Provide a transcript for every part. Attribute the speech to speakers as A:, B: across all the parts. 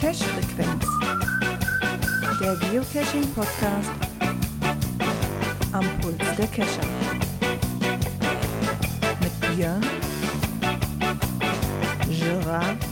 A: Cache-Frequenz. Der Geocaching-Podcast am Puls der Cacher. Mit Björn, Gerard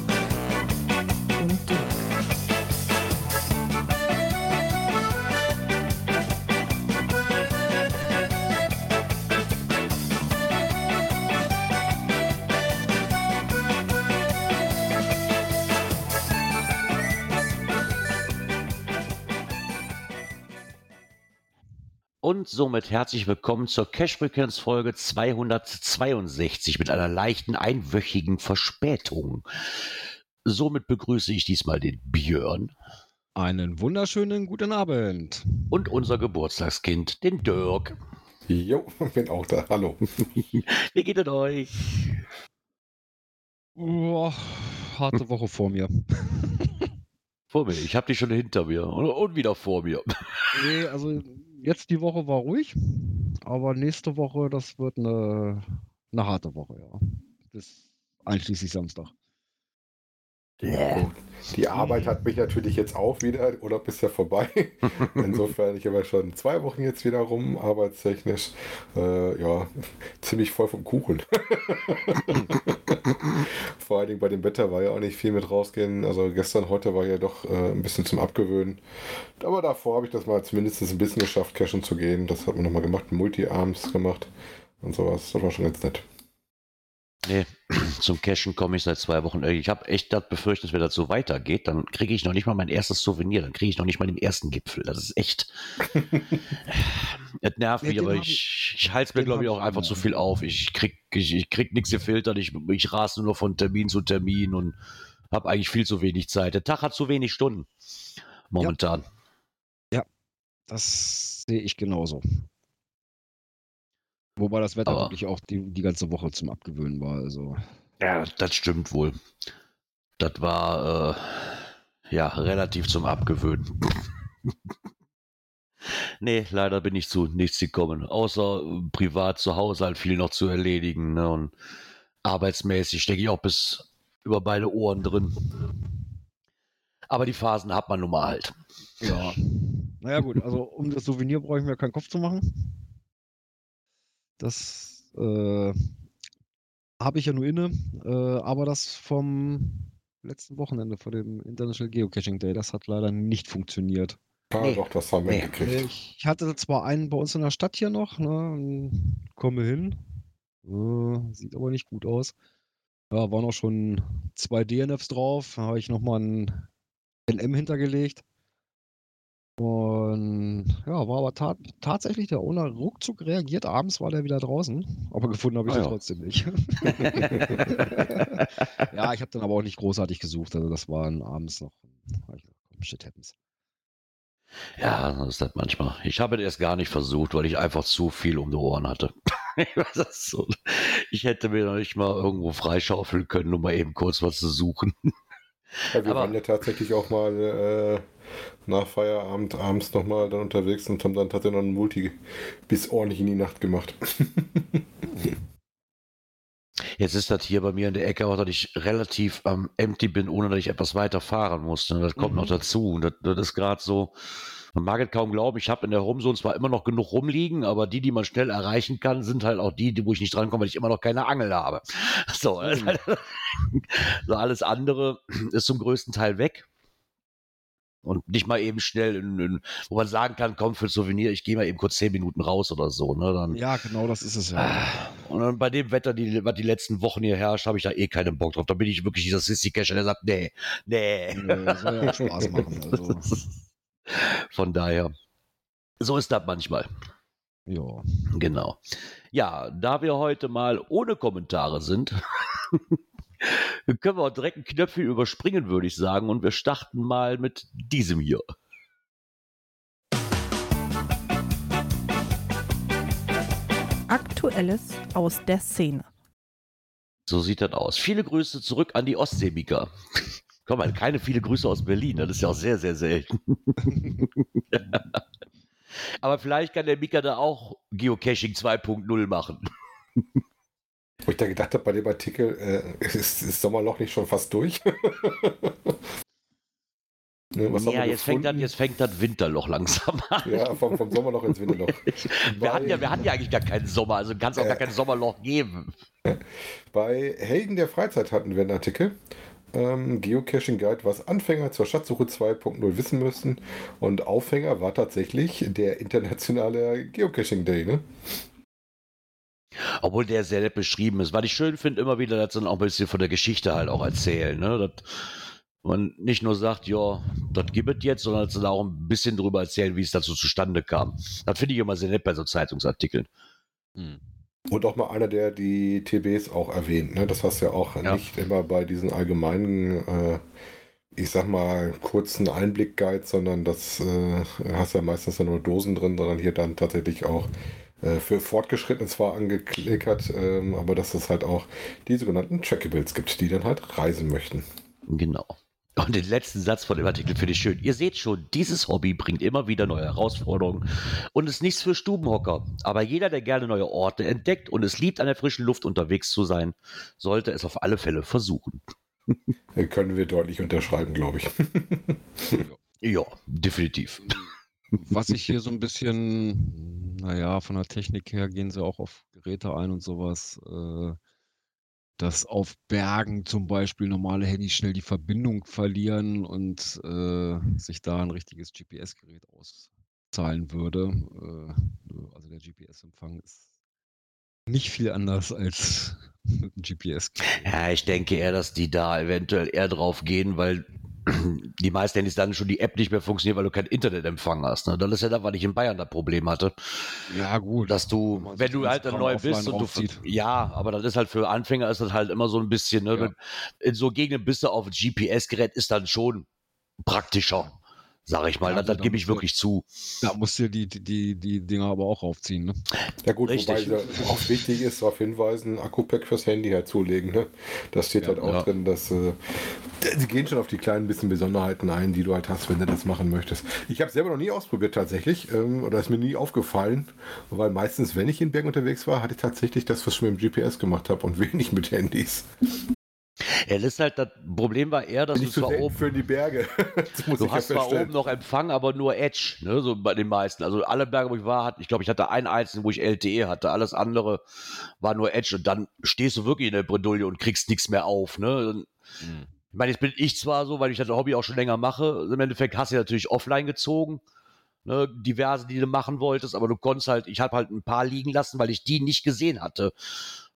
A: Und
B: somit herzlich willkommen zur Cash Frequenz Folge 262 mit einer leichten einwöchigen Verspätung. Somit begrüße ich diesmal den Björn
C: Einen wunderschönen guten Abend.
B: und unser Geburtstagskind, den Dirk.
D: Jo, bin auch da. Hallo.
B: Wie geht es euch?
C: Oh, harte Woche vor mir.
B: Vor mir, ich habe die schon hinter mir und, und wieder vor mir.
C: Nee, also jetzt die Woche war ruhig, aber nächste Woche, das wird eine, eine harte Woche, ja. Bis einschließlich Samstag.
D: Gut. Die Arbeit hat mich natürlich jetzt auch wieder, Urlaub ist ja vorbei. Insofern, ich habe ja schon zwei Wochen jetzt wieder rum, arbeitstechnisch. Äh, ja, ziemlich voll vom Kuchen. Vor allen Dingen bei dem Wetter war ja auch nicht viel mit rausgehen. Also gestern, heute war ja doch äh, ein bisschen zum Abgewöhnen. Aber davor habe ich das mal zumindest ein bisschen geschafft, cashen zu gehen. Das hat man nochmal gemacht, Multi-Arms gemacht und sowas. Das war schon ganz nett.
B: Nee, zum Cashen komme ich seit zwei Wochen. Ich habe echt das befürchtet, wenn das so weitergeht, dann kriege ich noch nicht mal mein erstes Souvenir, dann kriege ich noch nicht mal den ersten Gipfel. Das ist echt. Es nervt
C: Ja,
B: mich, aber ich, ich halte es mir, glaube ich, auch einfach zu
C: ja.
B: viel auf. Ich krieg, ich, ich krieg nichts gefiltert, ich, ich rase nur noch von Termin zu Termin und habe eigentlich viel zu wenig Zeit. Der Tag hat zu wenig Stunden. Momentan.
C: Das sehe ich genauso. Wobei das Wetter
B: Aber-
C: wirklich auch die, die ganze Woche zum Abgewöhnen war. Also
B: Ja, das stimmt wohl. Das war äh, ja relativ zum Abgewöhnen. nee, leider bin ich zu nichts gekommen. Außer äh, privat zu Hause halt viel noch zu erledigen. Ne? Und arbeitsmäßig stecke ich auch bis über beide Ohren drin. Aber die Phasen hat man nun mal halt.
C: ja. Naja gut, also um das Souvenir brauche ich mir keinen Kopf zu machen. Das äh, habe ich ja nur inne, äh, aber das vom letzten Wochenende, vor dem International Geocaching Day, das hat leider nicht funktioniert.
D: Ah,
B: Nee.
D: doch, das haben wir
B: Nee.
D: gekriegt.
C: Ich hatte zwar einen bei uns in der Stadt hier noch, ne, komme hin, äh, sieht aber nicht gut aus. Ja, waren auch schon zwei DNFs drauf, da habe ich nochmal ein LM hintergelegt. Und ja, war aber ta tatsächlich der Owner ruckzuck reagiert. Abends war der wieder draußen, aber gefunden habe ich
B: Ah,
C: ihn
B: ja.
C: trotzdem nicht. ja, ich habe dann aber auch nicht großartig gesucht. Also das waren abends noch. Shit happens.
B: Ja, das ist das manchmal. Ich habe es erst gar nicht versucht, weil ich einfach zu viel um die Ohren hatte. Das so. Ich hätte mir noch nicht mal irgendwo freischaufeln können, um mal eben kurz was zu suchen.
D: Ja, wir
B: Aber-
D: waren ja tatsächlich auch mal äh, nach Feierabend abends nochmal dann unterwegs und haben dann tatsächlich noch einen Multi bis ordentlich in die Nacht gemacht.
B: Jetzt ist das hier bei mir in der Ecke auch, dass ich relativ am empty bin, ohne dass ich etwas weiter fahren musste. Das kommt
C: Mhm.
B: noch dazu. Und das, das ist gerade so, man mag es kaum glauben, ich habe in der Rumzone zwar immer noch genug rumliegen, aber die, die man schnell erreichen kann, sind halt auch die, die wo ich nicht drankomme, weil ich immer noch keine Angel habe. So, das ist halt- so alles andere ist zum größten Teil weg. Und nicht mal eben schnell, in, in, wo man sagen kann, komm für Souvenir, ich gehe mal eben kurz zehn Minuten raus oder so. Ne? Dann,
C: Ja, genau das ist es ja.
B: und dann bei dem Wetter, die, was die letzten Wochen hier herrscht, habe ich da eh keinen Bock drauf. Da bin ich wirklich dieser Sissy-Cacher, der sagt, nee, nee.
C: Nö, soll ja auch Spaß machen. Also,
B: Von daher, so ist das manchmal.
C: ja.
B: Genau. Ja, da wir heute mal ohne Kommentare sind, können wir auch direkt ein Knöpfchen überspringen, würde ich sagen. Und wir starten mal mit diesem hier.
A: Aktuelles aus der Szene.
B: So sieht das aus. Viele Grüße zurück an die Ostseemika. Komm mal, keine viele Grüße aus Berlin. Das ist ja auch sehr, sehr selten. Aber vielleicht kann der Mika da auch Geocaching 2.0 machen.
D: Wo ich da gedacht habe, bei dem Artikel, äh, ist das Sommerloch nicht schon fast durch?
B: ne, ja, jetzt fängt, dann, jetzt fängt das Winterloch langsam an.
D: Ja, vom, vom Sommerloch ins Winterloch.
B: wir, hatten ja, wir hatten ja eigentlich gar keinen Sommer, also kann es auch äh, gar kein Sommerloch geben.
D: Bei Helden der Freizeit hatten wir einen Artikel. Ähm, Geocaching Guide, was Anfänger zur Schatzsuche 2.0 wissen müssen. Und Aufhänger war tatsächlich der internationale Geocaching Day, ne?
B: Obwohl der sehr nett beschrieben ist. Was ich schön finde, immer wieder, dass dann auch ein bisschen von der Geschichte halt auch erzählen. Ne? Dass man nicht nur sagt, ja, das gibt es jetzt, sondern dass sie da auch ein bisschen drüber erzählen, wie es dazu zustande kam. Das finde ich immer sehr nett bei so Zeitungsartikeln. Hm.
D: Und auch mal einer, der die TBs auch erwähnt. Ne? Das hast du ja auch ja. nicht immer bei diesen allgemeinen, äh, ich sag mal, kurzen Einblick-Guides, sondern das äh, hast ja meistens nur Dosen drin, sondern hier dann tatsächlich auch äh, für Fortgeschrittene zwar angeklickert, ähm, aber dass es halt auch die sogenannten Trackables gibt, die dann halt reisen möchten.
B: Genau. Und den letzten Satz von dem Artikel finde ich schön. Ihr seht schon, dieses Hobby bringt immer wieder neue Herausforderungen und ist nichts für Stubenhocker. Aber jeder, der gerne neue Orte entdeckt und es liebt, an der frischen Luft unterwegs zu sein, sollte es auf alle Fälle versuchen.
D: Können wir deutlich unterschreiben, glaube ich.
B: ja, definitiv.
C: Was ich hier so ein bisschen, naja, von der Technik her gehen sie auch auf Geräte ein und sowas. Äh, dass auf Bergen zum Beispiel normale Handys schnell die Verbindung verlieren und äh, sich da ein richtiges GPS-Gerät auszahlen würde. Äh, also der GPS-Empfang ist nicht viel anders als mit einem GPS-Gerät.
B: Ja, ich denke eher, dass die da eventuell eher drauf gehen, weil die meisten Handys dann schon die App nicht mehr funktioniert, weil du keinen Internetempfang hast. Ne? Das ist ja da, weil ich in Bayern das Problem hatte.
C: Ja, gut.
B: Dass du, wenn du halt neu bist und du, ja, aber das ist halt für Anfänger ist das halt immer so ein bisschen, ne? Ja. In so Gegenden bist du auf ein GPS-Gerät ist dann schon praktischer sage ich mal. Ja, das, gebe ich wirklich zu.
C: Da musst du die, die, die Dinger aber auch aufziehen. Ne?
D: Ja gut, Richtig. wobei auch wichtig ist, darauf hinweisen, Akku-Pack fürs Handy herzulegen. Ne? Das steht ja, halt auch ja. drin, dass äh, sie gehen schon auf die kleinen bisschen Besonderheiten ein, die du halt hast, wenn du das machen möchtest. Ich habe selber noch nie ausprobiert tatsächlich, ähm, oder ist mir nie aufgefallen, weil meistens, wenn ich in Bergen unterwegs war, hatte ich tatsächlich das, was ich mit dem GPS gemacht habe und wenig mit Handys.
B: Ja, das ist halt das Problem war eher, dass
D: du zwar oben
B: für
D: die Berge.
B: du hast zwar oben noch Empfang, aber nur Edge, ne, so bei den meisten. Also alle Berge, wo ich war, hatte, ich glaube, ich hatte einen einzigen, wo ich LTE hatte. Alles andere war nur Edge und dann stehst du wirklich in der Bredouille und kriegst nichts mehr auf, ne? Mhm. Ich meine, jetzt bin ich zwar so, weil ich das Hobby auch schon länger mache. Im Endeffekt hast du natürlich offline gezogen. Ne, diverse, die du machen wolltest, aber du konntest halt, ich habe halt ein paar liegen lassen, weil ich die nicht gesehen hatte,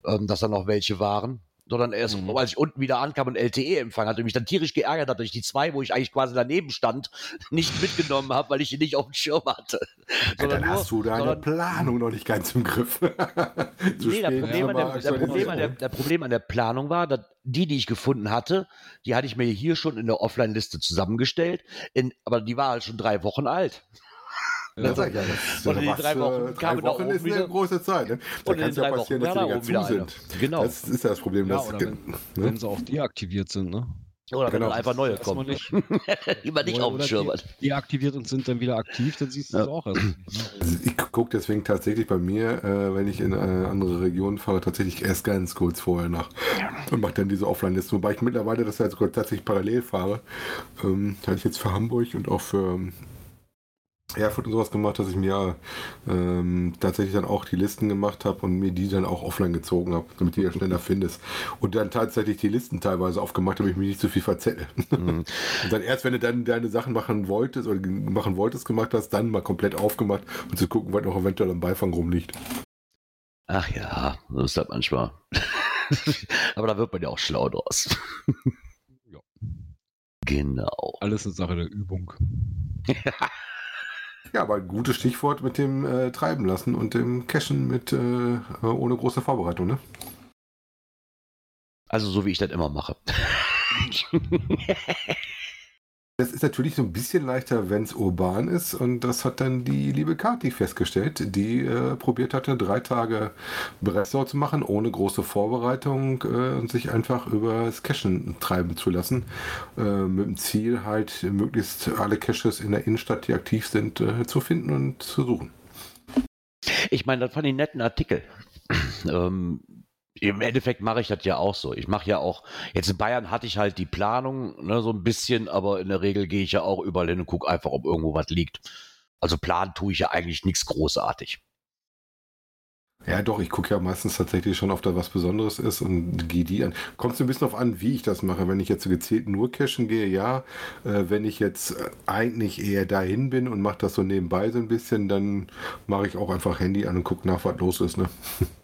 B: ähm, dass da noch welche waren sondern erst, mhm. als ich unten wieder ankam und LTE-Empfang hatte, mich dann tierisch geärgert hat, dass ich die zwei, wo ich eigentlich quasi daneben stand, nicht mitgenommen habe, weil ich die nicht auf dem Schirm hatte.
D: Ja, dann nur, hast du deine sondern, Planung noch nicht ganz im Griff.
B: nee, der Problem, an der, der, Problem an der, der Problem an der Planung war, dass die, die ich gefunden hatte, die hatte ich mir hier schon in der Offline-Liste zusammengestellt, in, aber die war halt schon drei Wochen alt.
D: Ja, sag ich ja, das und in den drei Wochen drei Wochen da ist wieder, eine große Zeit. Ne? Da kann es ja passieren, dass die wieder zu sind.
B: Genau.
D: Das ist ja das Problem. Ja,
C: dass, wenn, ne? wenn sie auch deaktiviert sind, ne?
B: Oder genau. wenn einfach neue kommen. Nicht, die man nicht auf dem Schirm hat.
C: Deaktiviert und sind dann wieder aktiv, dann siehst du es ja. auch. Also,
D: also ich gucke deswegen tatsächlich bei mir, äh, wenn ich in eine andere Region fahre, tatsächlich erst ganz kurz vorher nach und mache dann diese Offline-Liste. Wobei ich mittlerweile das halt tatsächlich parallel fahre. Ähm, hatte ich jetzt für Hamburg und auch für Erfurt und sowas gemacht, dass ich mir ähm, tatsächlich dann auch die Listen gemacht habe und mir die dann auch offline gezogen habe, damit die ja schneller findest. Und dann tatsächlich die Listen teilweise aufgemacht, damit ich mich nicht zu viel verzettel. Mhm. und dann erst, wenn du dann deine Sachen machen wolltest oder machen wolltest, gemacht hast, dann mal komplett aufgemacht und zu gucken, was noch eventuell am Beifang rumliegt.
B: Ach ja, so ist das manchmal. Aber da wird man ja auch schlau draus. ja. Genau.
C: Alles eine Sache der Übung.
D: Ja, aber ein gutes Stichwort mit dem äh, Treiben lassen und dem Cashen mit äh, ohne große Vorbereitung, ne?
B: Also so wie ich das immer mache.
D: Das ist natürlich so ein bisschen leichter, wenn es urban ist. Und das hat dann die liebe Kati festgestellt, die äh, probiert hatte, drei Tage Breslau zu machen, ohne große Vorbereitung äh, und sich einfach über das Cachen treiben zu lassen. Äh, mit dem Ziel halt, möglichst alle Caches in der Innenstadt, die aktiv sind, äh, zu finden und zu suchen.
B: Ich meine, das fand ich einen netten Artikel. ähm, im Endeffekt mache ich das ja auch so. Ich mache ja auch, jetzt in Bayern hatte ich halt die Planung, ne, so ein bisschen, aber in der Regel gehe ich ja auch überall hin und gucke einfach, ob irgendwo was liegt. Also planen tue ich ja eigentlich nichts großartig.
D: Ja, doch, ich gucke ja meistens tatsächlich schon, ob da was Besonderes ist und gehe die an. Kommt so ein bisschen auf an, wie ich das mache. Wenn ich jetzt gezielt nur cashen gehe, ja. Äh, wenn ich jetzt eigentlich eher dahin bin und mache das so nebenbei so ein bisschen, dann mache ich auch einfach Handy an und gucke nach, was los ist. Ne?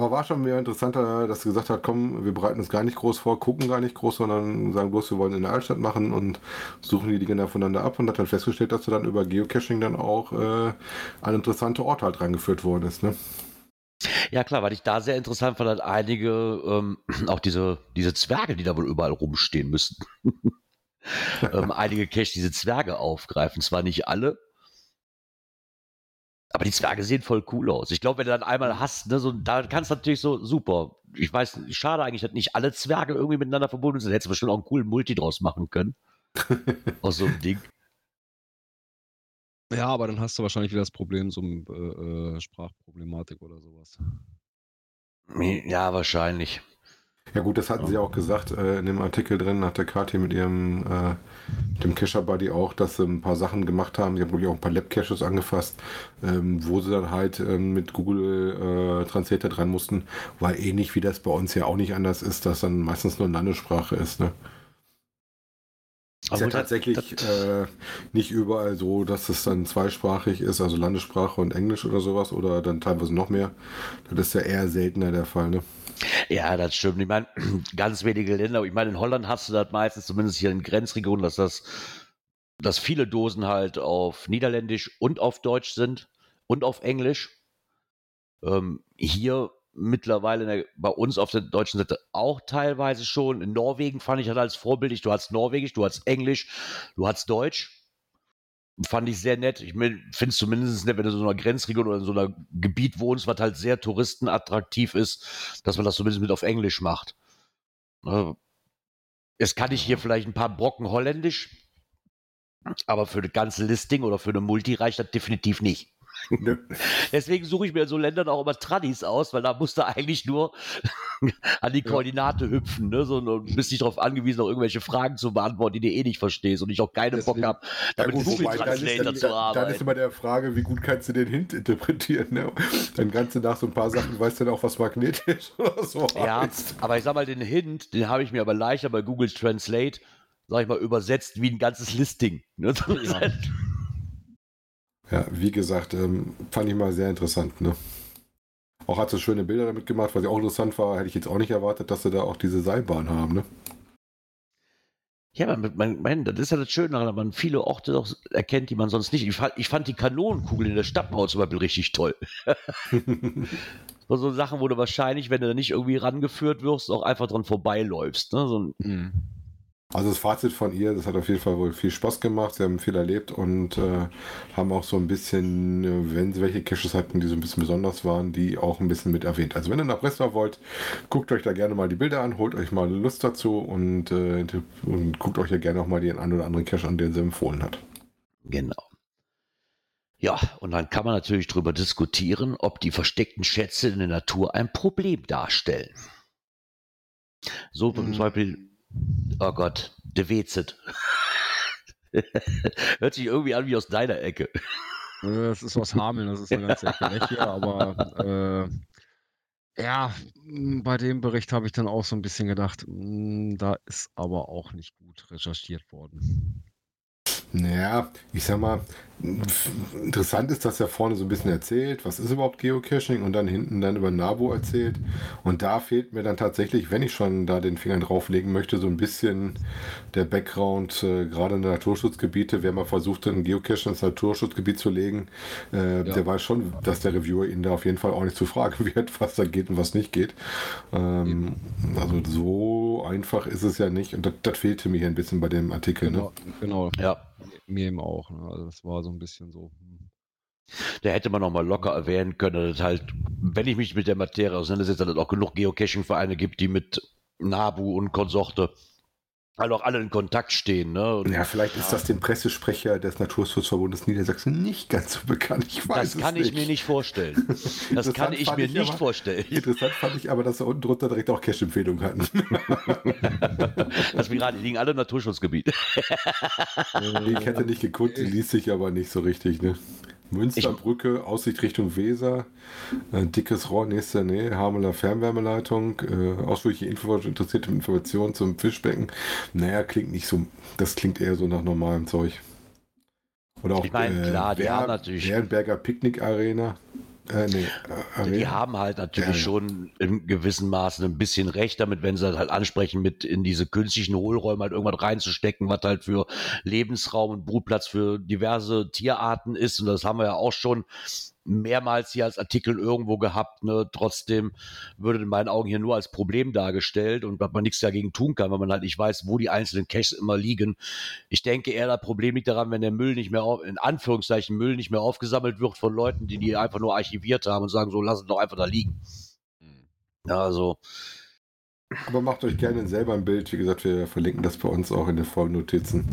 D: Aber war schon mehr interessanter, dass du gesagt hast, komm, wir bereiten uns gar nicht groß vor, gucken gar nicht groß, sondern sagen bloß, wir wollen in der Altstadt machen und suchen die Dinge voneinander ab und hat dann festgestellt, dass du dann über Geocaching dann auch äh, an interessante Orte halt reingeführt worden ist. Ne?
B: Ja klar, weil ich da sehr interessant fand, dass einige, ähm, auch diese, diese Zwerge, die da wohl überall rumstehen müssen, ähm, einige Cache diese Zwerge aufgreifen. Zwar nicht alle, aber die Zwerge sehen voll cool aus. Ich glaube, wenn du dann einmal hast, ne, so, da kannst du natürlich so super. Ich weiß, schade eigentlich, dass nicht alle Zwerge irgendwie miteinander verbunden sind. Hättest du bestimmt auch einen coolen Multi draus machen können. Aus so einem Ding.
C: Ja, aber dann hast du wahrscheinlich wieder das Problem, so eine äh, äh, Sprachproblematik oder sowas.
B: Ja, wahrscheinlich.
D: Ja gut, das hatten sie auch gesagt äh, in dem Artikel drin, nach der Karte mit ihrem äh, dem Cacher Buddy auch, dass sie ein paar Sachen gemacht haben. Sie haben wirklich auch ein paar Lab-Caches angefasst, ähm, wo sie dann halt ähm, mit Google äh, Translator dran mussten, weil ähnlich wie das bei uns ja auch nicht anders ist, dass dann meistens nur Landessprache ist. Ne? Ist ja tatsächlich äh, nicht überall so, dass es dann zweisprachig ist, also Landessprache und Englisch oder sowas oder dann teilweise noch mehr. Das ist ja eher seltener der Fall, ne?
B: Ja, das stimmt. Ich meine, ganz wenige Länder. Ich meine, in Holland hast du das meistens, zumindest hier in Grenzregionen, dass das, dass viele Dosen halt auf Niederländisch und auf Deutsch sind und auf Englisch. Ähm, hier mittlerweile der, bei uns auf der deutschen Seite auch teilweise schon. In Norwegen fand ich das als vorbildlich. Du hast Norwegisch, du hast Englisch, du hast Deutsch fand ich sehr nett. Ich finde es zumindest nett, wenn du in so einer Grenzregion oder in so einem Gebiet wohnst, was halt sehr touristenattraktiv ist, dass man das zumindest mit auf Englisch macht. Jetzt kann ich hier vielleicht ein paar Brocken Holländisch, aber für das ganze Listing oder für eine Multi reicht das definitiv nicht. Deswegen suche ich mir in so Ländern auch immer Tradis aus, weil da musst du eigentlich nur an die Koordinate ja. hüpfen, ne? So, und bist nicht darauf angewiesen, auch irgendwelche Fragen zu beantworten, die du eh nicht verstehst und ich auch keine Deswegen, Bock habe, damit ja, Google
D: Translator zu arbeiten. Dann ist immer der Frage, wie gut kannst du den Hint interpretieren, ne? Dann kannst du nach so ein paar Sachen, weißt du dann auch, was magnetisch oder so
B: Ja, heißt. aber ich sag mal, den Hint, den habe ich mir aber leichter bei Google Translate, sag ich mal, übersetzt wie ein ganzes Listing. Ne? Ja.
D: Ja, wie gesagt, ähm, fand ich mal sehr interessant. Ne? Auch hat so schöne Bilder damit gemacht, was ja auch interessant war. Hätte ich jetzt auch nicht erwartet, dass sie da auch diese Seilbahn haben. Ne?
B: Ja, man, man, man, das ist ja das Schöne daran, dass man viele Orte auch erkennt, die man sonst nicht. Ich fand, ich fand die Kanonenkugel in der Stadtmauer zum Beispiel richtig toll. so Sachen, wo du wahrscheinlich, wenn du da nicht irgendwie rangeführt wirst, auch einfach dran vorbeiläufst. Ne? So mhm.
D: Also das Fazit von ihr, das hat auf jeden Fall wohl viel Spaß gemacht. Sie haben viel erlebt und äh, haben auch so ein bisschen, äh, wenn sie welche Caches hatten, die so ein bisschen besonders waren, die auch ein bisschen mit erwähnt. Also wenn ihr nach Breslau wollt, guckt euch da gerne mal die Bilder an, holt euch mal Lust dazu und, äh, und guckt euch ja gerne auch mal den einen oder anderen Cache an, den sie empfohlen hat.
B: Genau. Ja, und dann kann man natürlich darüber diskutieren, ob die versteckten Schätze in der Natur ein Problem darstellen. So zum mhm. Beispiel Oh Gott, de Wezet. Hört sich irgendwie an wie aus deiner Ecke.
C: Das ist aus Hameln, das ist eine ganze Ecke weg hier, aber äh, ja, bei dem Bericht habe ich dann auch so ein bisschen gedacht, mh, da ist aber auch nicht gut recherchiert worden.
D: Naja, ich sag mal, interessant ist, dass er vorne so ein bisschen erzählt, was ist überhaupt Geocaching und dann hinten dann über Nabo erzählt. Und da fehlt mir dann tatsächlich, wenn ich schon da den Finger drauflegen möchte, so ein bisschen der Background, äh, gerade in den Naturschutzgebiete. Wer mal versucht, einen Geocache ins Naturschutzgebiet zu legen, äh, ja. der weiß schon, dass der Reviewer ihn da auf jeden Fall auch nicht zu fragen wird, was da geht und was nicht geht. Ähm, also so einfach ist es ja nicht. Und das, das fehlte mir hier ein bisschen bei dem Artikel.
C: Genau, genau.
B: Ja,
C: Mir eben auch. Ne? Also das war so ein bisschen so. hm.
B: da hätte man noch mal locker erwähnen können, dass halt, wenn ich mich mit der Materie auseinandersetze, dass es auch genug Geocaching-Vereine gibt, die mit Nabu und Konsorte halt auch alle in Kontakt stehen. Ne?
D: Ja, vielleicht ist das dem Pressesprecher des Naturschutzverbundes Niedersachsen nicht ganz so bekannt. Ich weiß
B: das kann ich mir nicht vorstellen. Das
D: Interessant
B: kann ich
D: fand
B: mir
D: ich
B: nicht
D: aber-
B: vorstellen.
D: Interessant fand ich aber, dass sie unten drunter direkt auch Cache-Empfehlungen hatten.
B: Das wir gerade, die liegen alle im Naturschutzgebiet.
D: ich hätte nicht geguckt, die liest sich aber nicht so richtig. Ne? Münsterbrücke, Aussicht Richtung Weser, äh, dickes Rohr, nächster Nähe, Hameler Fernwärmeleitung, äh, ausführliche Info, interessierte Informationen zum Fischbecken. Naja, klingt nicht so, das klingt eher so nach normalem Zeug. Oder auch
B: Ich meine, klar, die haben natürlich-
D: Picknick Arena. Äh, nee, Arena.
B: Die haben halt natürlich
D: Ja.
B: schon in gewissen Maßen ein bisschen recht damit, wenn sie das halt ansprechen, mit in diese künstlichen Hohlräume halt irgendwas reinzustecken, was halt für Lebensraum und Brutplatz für diverse Tierarten ist. Und das haben wir ja auch schon mehrmals hier als Artikel irgendwo gehabt. Ne? Trotzdem würde in meinen Augen hier nur als Problem dargestellt und man nichts dagegen tun kann, weil man halt nicht weiß, wo die einzelnen Caches immer liegen. Ich denke eher, das Problem liegt daran, wenn der Müll nicht mehr, auf, in Anführungszeichen Müll nicht mehr aufgesammelt wird von Leuten, die die einfach nur archiviert haben und sagen, so lass es doch einfach da liegen. Ja, also,
D: Aber macht euch gerne selber ein Bild. Wie gesagt, wir verlinken das bei uns auch in den Folgennotizen.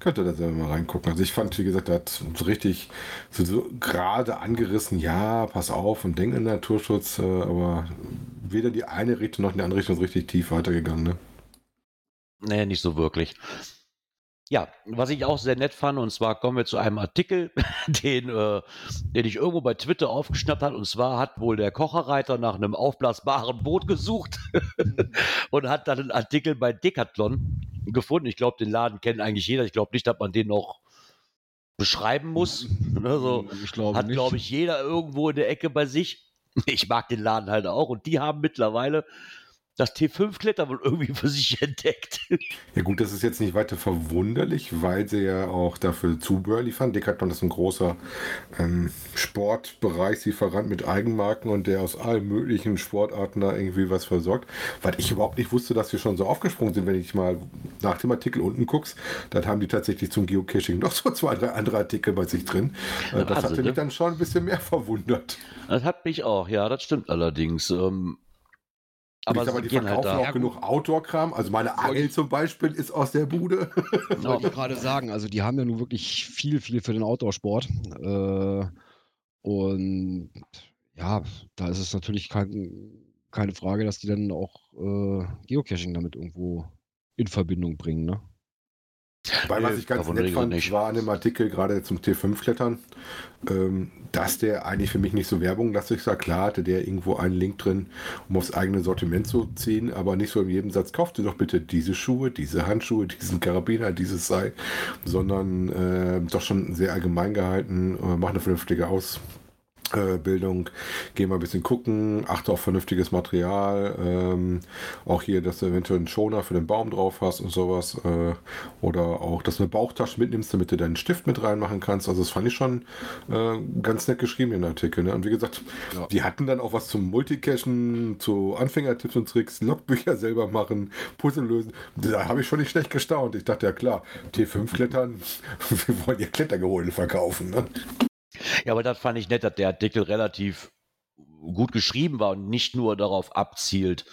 D: Könnt ihr da selber mal reingucken. Also ich fand, wie gesagt, er hat so richtig so, so gerade angerissen, ja, pass auf und denk an Naturschutz, äh, aber weder die eine Richtung noch die andere Richtung ist richtig tief weitergegangen. Ne?
B: nee, nicht so wirklich. Ja, was ich auch sehr nett fand, und zwar kommen wir zu einem Artikel, den, äh, den ich irgendwo bei Twitter aufgeschnappt hat. Und zwar hat wohl der Kocherreiter nach einem aufblasbaren Boot gesucht und hat dann einen Artikel bei Decathlon gefunden. Ich glaube, den Laden kennt eigentlich jeder. Ich glaube nicht, dass man den noch beschreiben muss. Ne, so.
C: ich glaube
B: hat, glaube ich, jeder irgendwo in der Ecke bei sich. Ich mag den Laden halt auch. Und die haben mittlerweile das T5-Kletter wohl irgendwie für sich entdeckt.
D: Ja gut, das ist jetzt nicht weiter verwunderlich, weil sie ja auch dafür Zubehör liefern. Decathlon ist ein großer ähm, Sportbereichslieferant mit Eigenmarken und der aus allen möglichen Sportarten da irgendwie was versorgt. Weil ich überhaupt nicht wusste, dass wir schon so aufgesprungen sind, wenn ich mal nach dem Artikel unten guckst, dann haben die tatsächlich zum Geocaching noch so zwei, drei andere Artikel bei sich drin. Äh, das
B: Wahnsinn,
D: hatte mich
B: ne?
D: dann schon ein bisschen mehr verwundert.
B: Das hat mich auch, ja, das stimmt allerdings. Ähm,
D: Aber, ich sag mal, die
B: gehen halt
D: verkaufen
B: da.
D: auch genug Outdoor-Kram. Also meine Angel zum Beispiel ist aus der Bude.
C: Wollte ich gerade sagen, also die haben ja nun wirklich viel, viel für den Outdoor-Sport. Äh, und ja, da ist es natürlich kein, keine Frage, dass die dann auch äh, Geocaching damit irgendwo in Verbindung bringen. Ne?
D: Weil was
B: Nee,
D: ich ganz
B: davon
D: nett fand,
B: nicht.
D: war an dem Artikel gerade zum T5-Klettern, ähm, dass der eigentlich für mich nicht so Werbung lastig war. Klar hatte der irgendwo einen Link drin, um aufs eigene Sortiment zu ziehen, aber nicht so in jedem Satz, kauft dir doch bitte diese Schuhe, diese Handschuhe, diesen Karabiner, dieses Seil, sondern äh, doch schon sehr allgemein gehalten, äh, mach eine vernünftige Aus. Äh, Bildung, geh mal ein bisschen gucken, achte auf vernünftiges Material, ähm, auch hier, dass du eventuell einen Schoner für den Baum drauf hast und sowas, äh, oder auch, dass du eine Bauchtasche mitnimmst, damit du deinen Stift mit reinmachen kannst. Also das fand ich schon äh, ganz nett geschrieben, den Artikel. Ne? Und wie gesagt,
C: Ja.
D: die hatten dann auch was zum Multicachen, zu Anfängertipps und Tricks, Logbücher selber machen, Puzzle lösen. Da habe ich schon nicht schlecht gestaunt. Ich dachte, ja klar, T5 klettern, wir wollen ja Klettergeholen verkaufen. Ne?
B: Ja, aber das fand ich nett, dass der Artikel relativ gut geschrieben war und nicht nur darauf abzielt,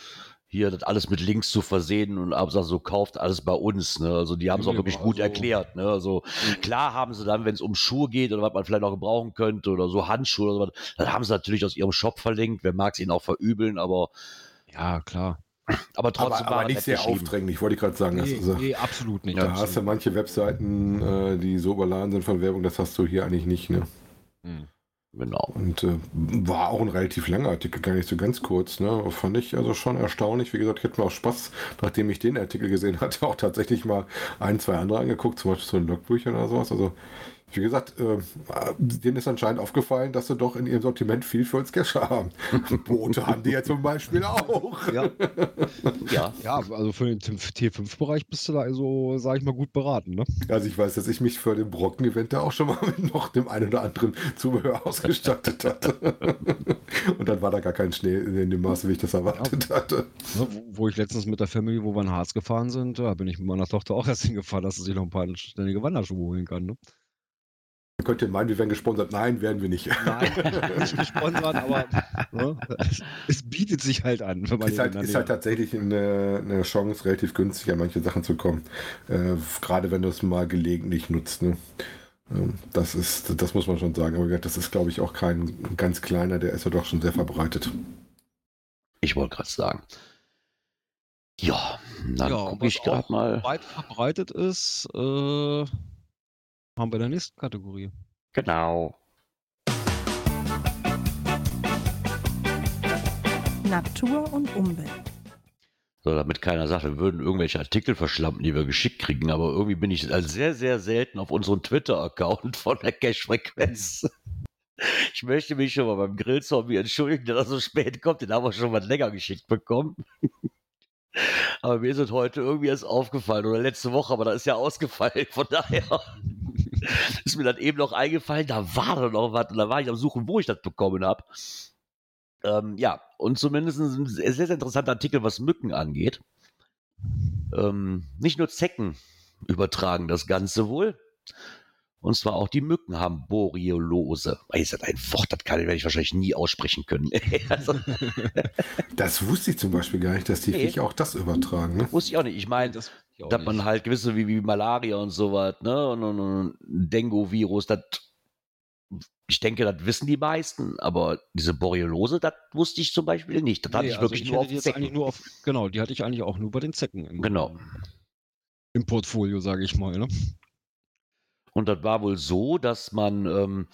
B: hier das alles mit Links zu versehen und aber so kauft alles bei uns. Ne? Also die haben es auch
C: Nee,
B: wirklich
C: aber
B: gut
C: also-
B: erklärt. Ne? Also klar haben sie dann, wenn es um Schuhe geht oder was man vielleicht noch gebrauchen könnte oder so Handschuhe oder sowas, dann haben sie natürlich aus ihrem Shop verlinkt. Wer mag es ihnen auch verübeln, aber,
C: Ja, klar.
B: aber trotzdem
D: aber,
B: war
D: aber nicht sehr aufdringlich, wollte ich gerade sagen.
C: Nee,
D: äh,
C: nee, absolut nicht.
D: da
C: absolut.
D: hast du manche Webseiten, äh, die so überladen sind von Werbung, das hast du hier eigentlich nicht. Ne?
C: Hm.
B: Genau.
D: Und äh, war auch ein relativ langer Artikel, gar nicht so ganz kurz. Ne? Fand ich also schon erstaunlich. Wie gesagt, ich hätte mir auch Spaß, nachdem ich den Artikel gesehen hatte, auch tatsächlich mal ein, zwei andere angeguckt, zum Beispiel so in Logbüchern oder sowas. Also Wie gesagt, äh, denen ist anscheinend aufgefallen, dass sie doch in ihrem Sortiment viel für uns Cacher haben. Boote haben die ja zum Beispiel auch.
C: Ja,
B: Ja.
C: ja also für den T5-Bereich bist du da also, sag ich mal, gut beraten, ne?
D: Also ich weiß, dass ich mich für den Brocken-Event da auch schon mal mit noch dem einen oder anderen Zubehör ausgestattet hatte. Und dann war da gar kein Schnee in dem Maße, wie ich das erwartet hatte.
C: Ne, wo, wo ich letztens mit der Family, wo wir in Harz gefahren sind, da bin ich mit meiner Tochter auch erst hingefahren, dass sie sich noch ein paar ständige Wanderschuhe holen kann. Ne?
D: Könnt ihr meinen, wir werden gesponsert. Nein, werden wir nicht.
C: Nein, nicht gesponsert, aber ne, es, es bietet sich halt an. Wenn man
D: Ist halt, ist halt tatsächlich eine, eine Chance, relativ günstig an manche Sachen zu kommen. Äh, Gerade wenn du es mal gelegentlich nutzt. Ne? Ähm, Das ist, das muss man schon sagen. Aber das ist, glaube ich, auch kein ganz kleiner, der ist ja doch schon sehr verbreitet.
B: Ich wollte gerade sagen. Ja, dann
C: Ja,
B: gucke ich gerade mal.
C: weit verbreitet ist, äh, haben wir in der nächsten Kategorie.
B: Genau.
A: Natur und Umwelt.
B: So, damit keiner sagt, wir würden irgendwelche Artikel verschlampen, die wir geschickt kriegen. Aber irgendwie bin ich also sehr, sehr selten auf unserem Twitter-Account von der Cache-Frequenz. Ich möchte mich schon mal beim Grillzombie entschuldigen, dass er so spät kommt. Den haben wir schon mal länger geschickt bekommen. Aber mir ist es heute irgendwie erst aufgefallen oder letzte Woche, aber da ist ja ausgefallen. Von daher ist mir dann eben noch eingefallen, da war doch noch was und da war ich am Suchen, wo ich das bekommen habe. Ähm, ja, und zumindest ein sehr, sehr interessanter Artikel, was Mücken angeht. Ähm, nicht nur Zecken übertragen das Ganze wohl. Und zwar auch die Mücken haben Boreolose. Ist das ein Wort, das kann, werde ich wahrscheinlich nie aussprechen können. also,
D: Das wusste ich zum Beispiel gar nicht, dass die
B: Nee.
D: Viecher auch das übertragen. Ne?
B: wusste ich auch nicht. Ich meine,
C: Das
B: dass man halt gewisse wie, wie Malaria und sowas, ne? Und, und, und Dengue-Virus, das. Ich denke, das wissen die meisten, aber diese Boreolose, das wusste ich zum Beispiel nicht. Das hatte
C: Nee,
B: ich
C: also
B: wirklich
C: ich
B: nur auf
C: die
B: Zecken.
C: nur auf, genau, die hatte ich eigentlich auch nur bei den Zecken im,
B: Genau.
C: im Portfolio, sage ich mal. Ne?
B: Und das war wohl so, dass man ähm,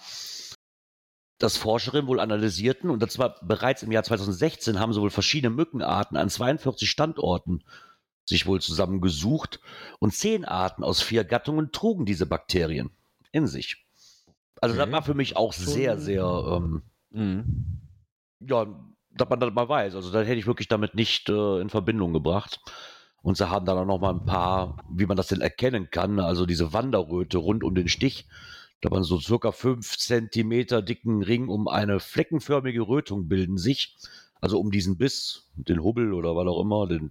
B: das Forscherinnen wohl analysierten und das war bereits im Jahr 2016 haben sie wohl verschiedene Mückenarten an 42 Standorten sich wohl zusammengesucht und zehn Arten aus vier Gattungen trugen diese Bakterien in sich. Also das
C: Okay.
B: war für mich auch sehr, sehr, ähm,
C: Mhm.
B: ja, dass man das mal weiß. Also das hätte ich wirklich damit nicht äh, in Verbindung gebracht. Und sie haben dann auch noch mal ein paar, wie man das denn erkennen kann, also diese Wanderröte rund um den Stich. Da man so circa fünf Zentimeter dicken Ring um eine fleckenförmige Rötung bilden sich. Also um diesen Biss, den Hubbel oder was auch immer. Den,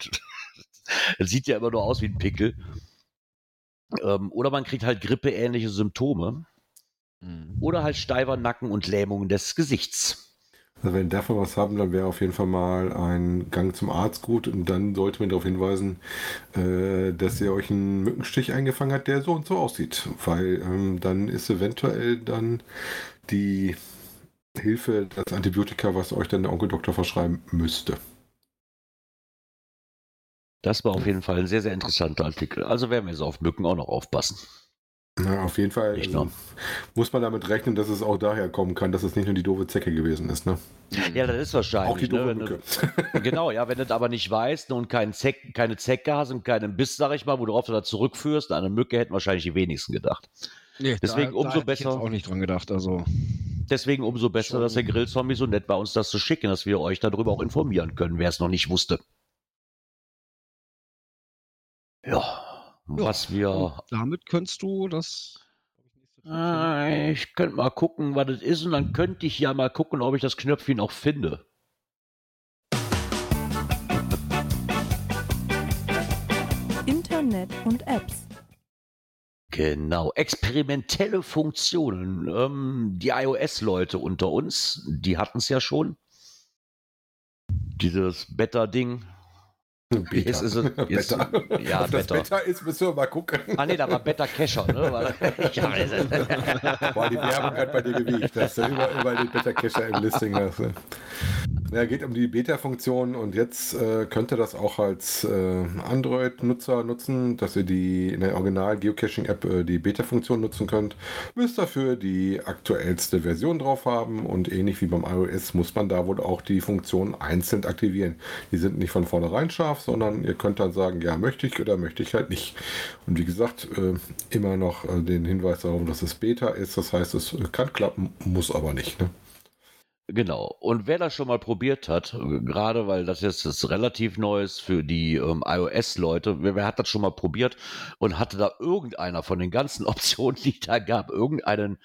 B: das sieht ja immer nur aus wie ein Pickel. Ähm, oder man kriegt halt grippeähnliche Symptome.
C: Mhm.
B: Oder halt steifer Nacken und Lähmungen des Gesichts.
D: Also wenn davon was haben, dann wäre auf jeden Fall mal ein Gang zum Arzt gut und dann sollte man darauf hinweisen, äh, dass ihr euch einen Mückenstich eingefangen hat, der so und so aussieht. Weil ähm, dann ist eventuell dann die Hilfe, das Antibiotika, was euch dann der Onkeldoktor verschreiben müsste.
B: Das war auf jeden Fall ein sehr, sehr interessanter Artikel. Also werden wir so auf Mücken auch noch aufpassen.
D: Na, auf jeden Fall
B: Nicht nur.
D: muss man damit rechnen, dass es auch daher kommen kann, dass es nicht nur die doofe Zecke gewesen ist. Ne?
B: Ja, das ist wahrscheinlich.
D: Auch die
B: ne,
D: doofe
B: wenn
D: Mücke.
B: du, genau, ja, wenn du das aber nicht weißt und keinen Zeck, keine Zecke hast und keinen Biss, sag ich mal, worauf du da zurückführst, an eine Mücke hätten wahrscheinlich die wenigsten gedacht.
C: Nee,
B: Deswegen umso
C: hätte ich
B: besser.
C: jetzt auch nicht dran gedacht. Also,
B: Deswegen umso besser,
C: Schon.
B: dass der Grillzombie so nett war, uns das zu schicken, dass wir euch darüber auch informieren können, wer es noch nicht wusste. Ja, was wir
C: und damit könntest du das.
B: Äh, Ich könnte mal gucken, was das ist, und dann könnte ich ja mal gucken, ob ich das Knöpfchen auch finde.
A: Internet und Apps.
B: Genau, experimentelle Funktionen. Ähm, die iOS-Leute unter uns, die hatten es ja schon. Dieses Beta-Ding.
D: Beta.
B: Jetzt ist es- jetzt-
D: Beta.
B: ja,
D: Ob das
B: Beta.
D: Beta ist, müssen wir mal gucken.
B: Ah ne, da war Beta Cacher, ne? Ja,
D: Boah, die Werbung hat bei dir gewiegt, dass du überall, überall den Beta Cacher im Listing hast. Ne? Ja, geht um die Beta-Funktion und jetzt äh, könnt ihr das auch als äh, Android-Nutzer nutzen, dass ihr die in der Original-Geocaching-App äh, die Beta-Funktion nutzen könnt. Müsst dafür die aktuellste Version drauf haben und ähnlich wie beim iOS muss man da wohl auch die Funktion einzeln aktivieren. Die sind nicht von vornherein scharf, sondern ihr könnt dann sagen, ja, möchte ich oder möchte ich halt nicht. Und wie gesagt, äh, immer noch äh, den Hinweis darauf, dass es Beta ist. Das heißt, es kann klappen, muss aber nicht. Ne?
B: Genau. Und wer das schon mal probiert hat, gerade weil das jetzt ist relativ Neues für die ähm, iOS-Leute, wer, wer, hat das schon mal probiert und hatte da irgendeiner von den ganzen Optionen, die da gab, irgendeinen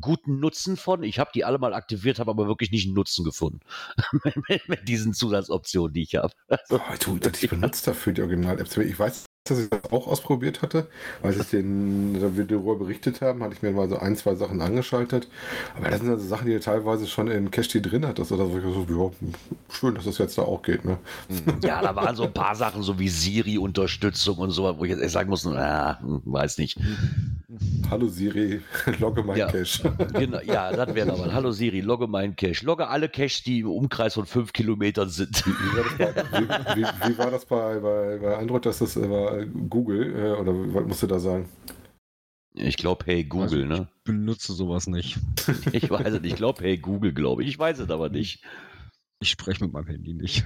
B: guten Nutzen von? Ich habe die alle mal aktiviert, habe aber wirklich nicht einen Nutzen gefunden mit, mit, diesen Zusatzoptionen, die ich habe.
D: Also, oh, du, ich benutze dafür die Original-Apps. Ich weiß dass ich das auch ausprobiert hatte, weil ich den, da wir darüber berichtet haben, hatte ich mir mal so ein, zwei Sachen angeschaltet. Aber das sind also Sachen, die ihr teilweise schon in Cache drin hat. Das oder so, ja, schön, dass das jetzt da auch geht. Ne?
B: Ja, da waren so ein paar Sachen, so wie Siri-Unterstützung und so, wo ich jetzt sagen muss, na, weiß nicht.
D: Hallo Siri, logge mein
B: ja,
D: Cache.
B: Genau, ja, das wäre aber. Hallo Siri, logge mein Cache. Logge alle Caches, die im Umkreis von fünf Kilometern sind.
D: Wie, war das bei, wie, wie, wie war das bei, bei, bei Android, dass das war Google äh, oder was musst du da sagen?
B: Ich glaube, hey Google, also,
C: ne? Ich benutze sowas nicht.
B: Ich weiß es nicht. Ich glaube, hey Google, glaube ich. Ich weiß es aber nicht.
C: Ich spreche mit meinem Handy nicht.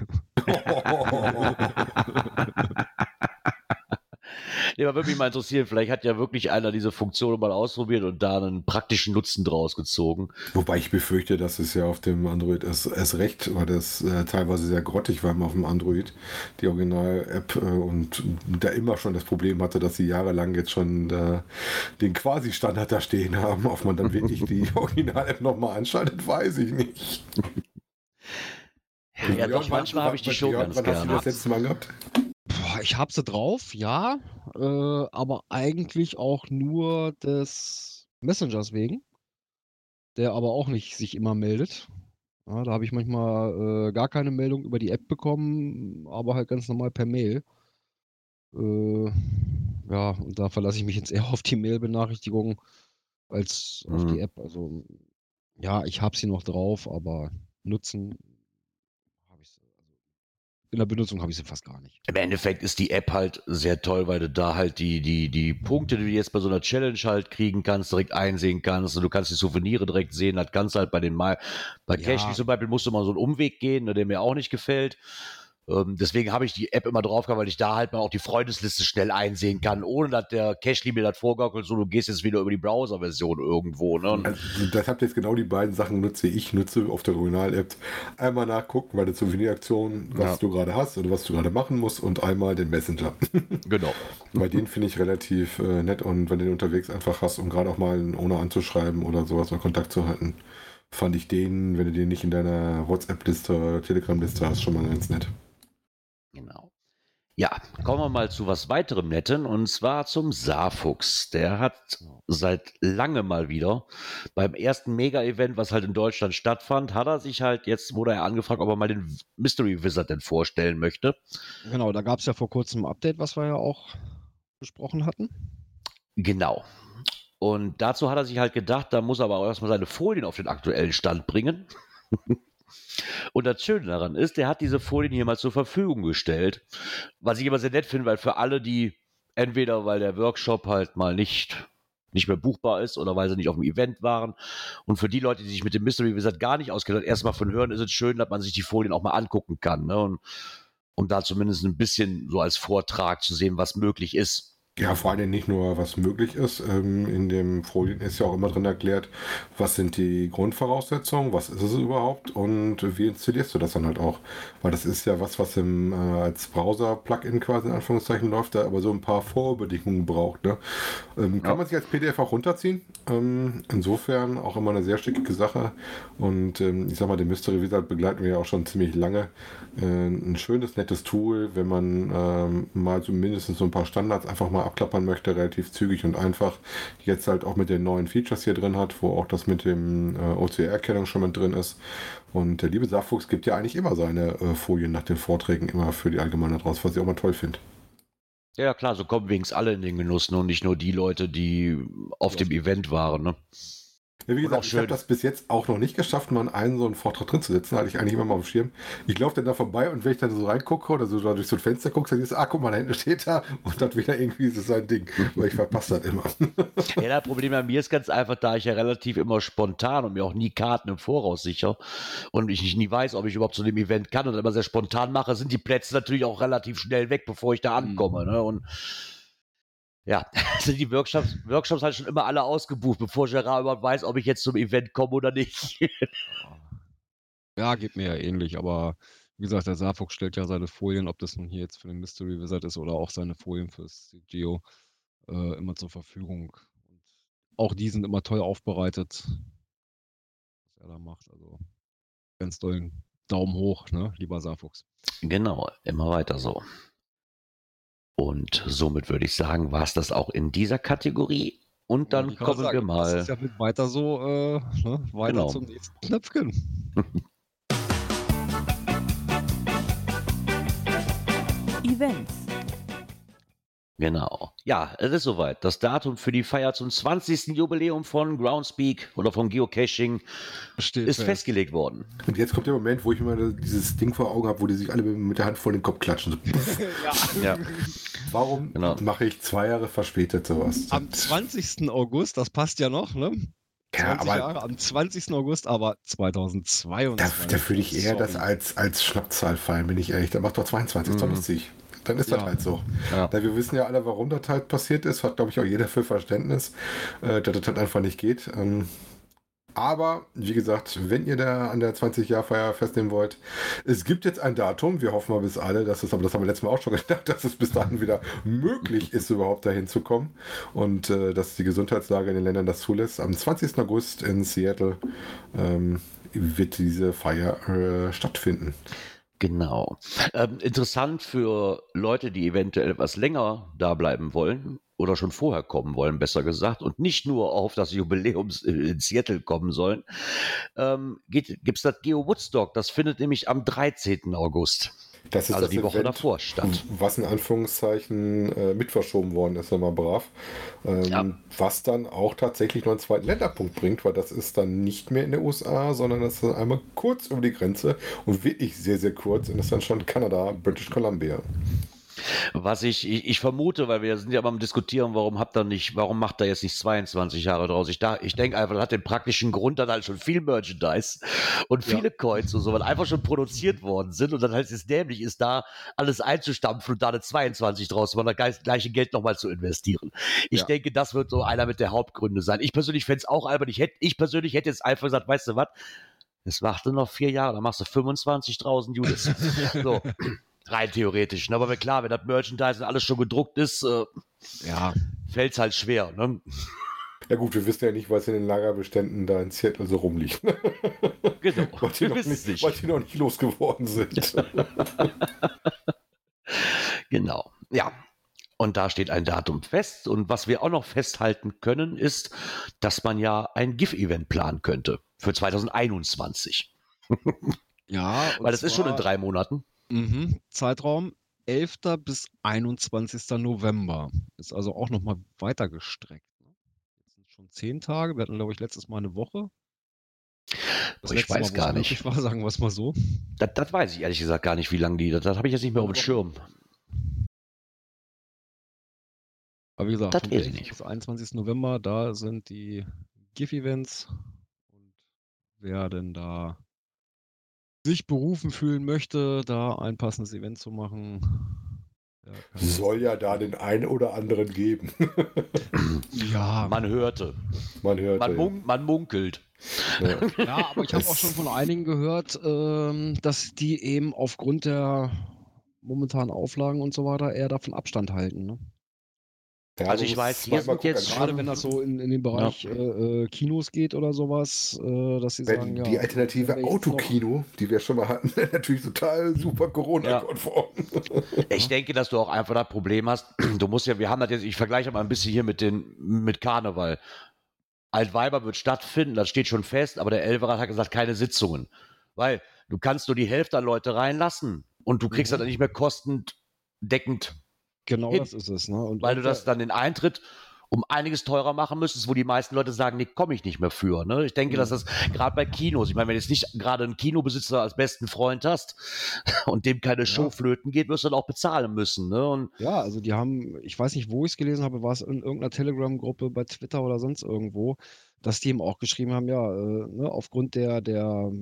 B: Nee, aber würde mich mal interessieren, vielleicht hat ja wirklich einer diese Funktion mal ausprobiert und da einen praktischen Nutzen draus gezogen.
D: Wobei ich befürchte, dass es ja auf dem Android erst, erst recht, weil das äh, teilweise sehr grottig war auf dem Android, die Original-App äh, und da immer schon das Problem hatte, dass sie jahrelang jetzt schon äh, den Quasi-Standard da stehen haben. Ob man dann wirklich die Original-App nochmal anschaltet, weiß ich nicht.
B: Ja, ja doch, manchmal habe ich die schon ganz gerne. Hast du
D: das letzte Mal gehabt?
C: Boah, ich habe sie drauf, ja, äh, aber eigentlich auch nur des Messengers wegen, der aber auch nicht sich immer meldet. Ja, da habe ich manchmal äh, gar keine Meldung über die App bekommen, aber halt ganz normal per Mail. Äh, ja, und da verlasse ich mich jetzt eher auf die Mail-Benachrichtigung als auf die
B: Mhm.
C: App. Also, ja, ich habe sie noch drauf, aber nutzen habe ich sie. Also, in der Benutzung habe ich sie fast gar nicht.
B: Im Endeffekt ist die App halt sehr toll, weil du da halt die, die, die Punkte, die du jetzt bei so einer Challenge halt kriegen kannst, direkt einsehen kannst und du kannst die Souvenire direkt sehen. Das kannst halt bei den Mal, bei
C: Ja.
B: Cash zum Beispiel musst du mal so einen Umweg gehen, ne, der mir auch nicht gefällt. Ähm, deswegen habe ich die App immer drauf gehabt, weil ich da halt mal auch die Freundesliste schnell einsehen kann, ohne dass der Cashly mir das vorgaukelt, so du gehst jetzt wieder über die Browser-Version irgendwo. Ne?
D: Also, das habt jetzt genau die beiden Sachen nutze ich nutze auf der Original-App. Einmal nachgucken bei der Souveniraktion, was
B: Ja.
D: du gerade hast oder was du gerade machen musst und einmal den Messenger.
B: genau.
D: bei denen finde ich relativ äh, nett und wenn du den unterwegs einfach hast, um gerade auch mal ohne anzuschreiben oder sowas mal Kontakt zu halten, fand ich den, wenn du den nicht in deiner WhatsApp-Liste oder Telegram-Liste hast, schon mal ganz nett.
B: Genau. Ja, kommen wir mal zu was weiterem Netten und zwar zum Saarfuchs. Der hat seit lange mal wieder beim ersten Mega-Event, was halt in Deutschland stattfand, hat er sich halt jetzt, wurde er angefragt, ob er mal den Mystery Wizard denn vorstellen möchte.
C: Genau, da gab es ja vor kurzem ein Update, was wir ja auch besprochen hatten.
B: Genau. Und dazu hat er sich halt gedacht, da muss er aber auch erstmal seine Folien auf den aktuellen Stand bringen. Und das Schöne daran ist, der hat diese Folien hier mal zur Verfügung gestellt. Was ich immer sehr nett finde, weil für alle, die entweder weil der Workshop halt mal nicht, nicht mehr buchbar ist oder weil sie nicht auf dem Event waren und für die Leute, die sich mit dem Mystery Wizard gar nicht auskennen, erstmal von hören, ist es schön, dass man sich die Folien auch mal angucken kann. Ne? Und, und da zumindest ein bisschen so als Vortrag zu sehen, was möglich ist.
D: Ja, vor allem nicht nur, was möglich ist. Ähm, in dem Folien ist ja auch immer drin erklärt, was sind die Grundvoraussetzungen, was ist es überhaupt und wie installierst du das dann halt auch. Weil das ist ja was, was im, äh, als Browser-Plugin quasi in Anführungszeichen läuft, da aber so ein paar Vorbedingungen braucht. Ne? Ähm, Kann
B: Ja.
D: man sich als PDF auch runterziehen. Ähm, insofern auch immer eine sehr schickige Sache. Und ich sag mal, den Mystery Wizard begleiten wir ja auch schon ziemlich lange. Äh, ein schönes, nettes Tool, wenn man mal so mindestens so ein paar Standards einfach mal abklappern möchte, relativ zügig und einfach. Jetzt halt auch mit den neuen Features hier drin hat, wo auch das mit dem äh, OCR-Erkennung schon mit drin ist. Und der liebe Saarfuchs gibt ja eigentlich immer seine äh, Folien nach den Vorträgen immer für die Allgemeinheit raus, was ich auch mal toll finde.
B: Ja, klar, so kommen wenigstens alle in den Genuss ne? und nicht nur die Leute, die auf dem Event waren. Ne?
D: Ja, wie gesagt, ich habe das bis jetzt auch noch nicht geschafft, mal in einen so einen Vortrag drin zu sitzen. Hatte ich eigentlich immer mal auf dem Schirm. Ich laufe dann da vorbei und wenn ich dann so reingucke oder so da durch so ein Fenster gucke, dann ist, ah, guck mal, da hinten steht er und dann wieder irgendwie ist es sein Ding. Weil ich verpasse das immer.
B: Ja, das Problem bei mir ist ganz einfach, da ich ja relativ immer spontan und mir auch nie Karten im Voraus sicher und ich nie weiß, ob ich überhaupt zu dem Event kann und immer sehr spontan mache, sind die Plätze natürlich auch relativ schnell weg, bevor ich da ankomme. Ne? Und ja, sind die Workshops, Workshops halt schon immer alle ausgebucht, bevor Gerard überhaupt weiß, ob ich jetzt zum Event komme oder nicht.
C: Ja, geht mir ja ähnlich, aber wie gesagt, der Safok stellt ja seine Folien, ob das nun hier jetzt für den Mystery Wizard ist oder auch seine Folien fürs Geo, äh, immer zur Verfügung. Und auch die sind immer toll aufbereitet, was er da macht. Also ganz tollen Daumen hoch, ne, lieber Safox.
B: Genau, immer weiter so. Und somit würde ich sagen, war es das auch in dieser Kategorie. Und dann
C: gerade
B: kommen
C: sagen,
B: wir mal.
C: Das ist ja mit weiter so, äh, ne, weiter
B: Genau.
C: zum nächsten Knöpfchen.
A: Events.
B: Genau. Ja, es ist soweit. Das Datum für die Feier zum 20. Jubiläum von Groundspeak oder von Geocaching
C: Steht
B: ist
C: fest.
B: festgelegt worden.
D: Und jetzt kommt der Moment, wo ich immer dieses Ding vor Augen habe, wo die sich alle mit der Hand vor den Kopf klatschen. Puff.
B: Ja.
D: Warum
B: Genau.
D: mache ich zwei Jahre verspätet sowas?
C: Am 20. August, das passt ja noch, ne? 20
D: Ja, aber
C: Jahre, am 20. August, aber 2022.
D: da, da würde ich eher das
C: Sorry.
D: als, als Schnappzahl fallen, bin ich ehrlich. Dann macht doch 22, ist doch
B: Mhm.
D: lustig. Dann ist das
C: Ja.
D: halt so.
B: Ja.
D: Da wir wissen ja alle, warum das halt passiert ist, hat, glaube ich, auch jeder für Verständnis, äh, dass das halt einfach nicht geht. Ähm, aber, wie gesagt, wenn ihr da an der 20-Jahr-Feier festnehmen wollt, es gibt jetzt ein Datum, wir hoffen mal bis alle, dass es, aber das haben wir letztes Mal auch schon gedacht, dass es bis dahin wieder möglich ist, überhaupt dahin zu kommen und äh, dass die Gesundheitslage in den Ländern das zulässt. Am 20. August in Seattle ähm, wird diese Feier äh, stattfinden.
B: Genau. Ähm, interessant für Leute, die eventuell etwas länger da bleiben wollen oder schon vorher kommen wollen, besser gesagt, und nicht nur auf das Jubiläum in Seattle kommen sollen, ähm, gibt es das Geo Woodstock. Das findet nämlich am 13. August,
D: Das ist
B: also
D: das
B: die Woche
D: Event,
B: davor statt.
D: Was in Anführungszeichen äh, mit verschoben worden ist, wenn man brav. Ähm,
B: Ja.
D: Was dann auch tatsächlich noch einen zweiten Länderpunkt bringt, weil das ist dann nicht mehr in den USA, sondern das ist dann einmal kurz über die Grenze und wirklich sehr, sehr kurz und das ist dann schon Kanada, British Columbia.
B: Was ich, ich, ich vermute, weil wir sind ja mal am diskutieren, warum habt ihr nicht, warum macht er jetzt nicht 22 Jahre draus? Ich, da, ich denke einfach, das hat den praktischen Grund, dass halt schon viel Merchandise und
C: Ja.
B: viele Coins und so, weil einfach schon produziert worden sind und dann halt es dämlich ist, da alles einzustampfen und da eine 22 draus, machen, das gleiche Geld nochmal zu investieren. Ich
C: Ja.
B: denke, das wird so einer mit der Hauptgründe sein. Ich persönlich fände es auch albern. Ich, hätte, ich persönlich hätte jetzt einfach gesagt, weißt du was? Es macht nur noch vier Jahre, dann machst du 25.000 Units. so, rein theoretisch. ne? Aber klar, wenn das Merchandise und alles schon gedruckt ist, äh,
C: Ja,
B: fällt es halt schwer. Ne?
D: Ja gut, wir wissen ja nicht, was in den Lagerbeständen da in Seattle so rumliegt.
B: Genau.
D: weil, die
B: Wir
D: noch
B: wissen es
D: nicht,
B: nicht.
D: weil die noch nicht losgeworden sind.
B: Genau. Ja. Und da steht ein Datum fest. Und was wir auch noch festhalten können, ist, dass man ja ein GIF-Event planen könnte für 2021.
C: ja.
B: Weil das ist schon in drei Monaten.
C: Mhm. Zeitraum 11. bis 21. November. Ist also auch nochmal weiter gestreckt. ne? Jetzt sind schon zehn Tage. Wir hatten, glaube ich, letztes Mal eine Woche. Das
B: ich weiß
C: Mal,
B: gar nicht.
C: möglich War, sagen wir es mal so.
B: Das, das weiß ich ehrlich gesagt gar nicht, wie lange die. Das, das habe ich jetzt nicht mehr auf dem Schirm.
C: Aber wie gesagt,
B: Das
C: vom
B: weiß ich
C: 11.
B: nicht.
C: bis 21. November, da sind die GIF-Events. Und wer denn da sich berufen fühlen möchte, da ein passendes Event zu machen, das-
D: Soll ja da den einen oder anderen geben.
C: ja,
B: Man hörte.
D: Man hört
B: Man,
D: ja.
B: mun man munkelt.
D: Ja.
C: Ja, aber ich habe auch schon von einigen gehört, ähm, dass die eben aufgrund der momentanen Auflagen und so weiter eher davon Abstand halten. Ne?
D: Ja,
B: Also ich weiß, hier sind jetzt
C: Gerade wenn das so in, in den Bereich äh, äh, Kinos geht oder sowas, äh, dass sie
D: Wenn
C: sagen, ja.
D: die Alternative Autokino, die wir schon mal hatten, natürlich total super Corona-konform.
B: Ich denke, dass du auch einfach das Problem hast. Du musst ja, wir haben das jetzt, ich vergleiche mal ein bisschen hier mit den, mit Karneval. Altweiber wird stattfinden, das steht schon fest, aber der Elverat hat gesagt, keine Sitzungen. Weil du kannst nur die Hälfte an Leute reinlassen und du kriegst
C: Mhm.
B: das dann nicht mehr kostendeckend,
C: Genau
B: hin.
C: das ist es. Ne? Und
B: weil du das dann den Eintritt um einiges teurer machen müsstest, wo die meisten Leute sagen, nee, komme ich nicht mehr für. Ne? Ich denke, dass das gerade bei Kinos, ich meine, wenn du jetzt nicht gerade einen Kinobesitzer als besten Freund hast und dem keine Show flöten geht, wirst du dann auch bezahlen müssen. Ne? Und
C: Ja, also die haben, ich weiß nicht, wo ich es gelesen habe, war es in irgendeiner Telegram-Gruppe bei Twitter oder sonst irgendwo, dass die eben auch geschrieben haben, ja, äh, ne, aufgrund der, der,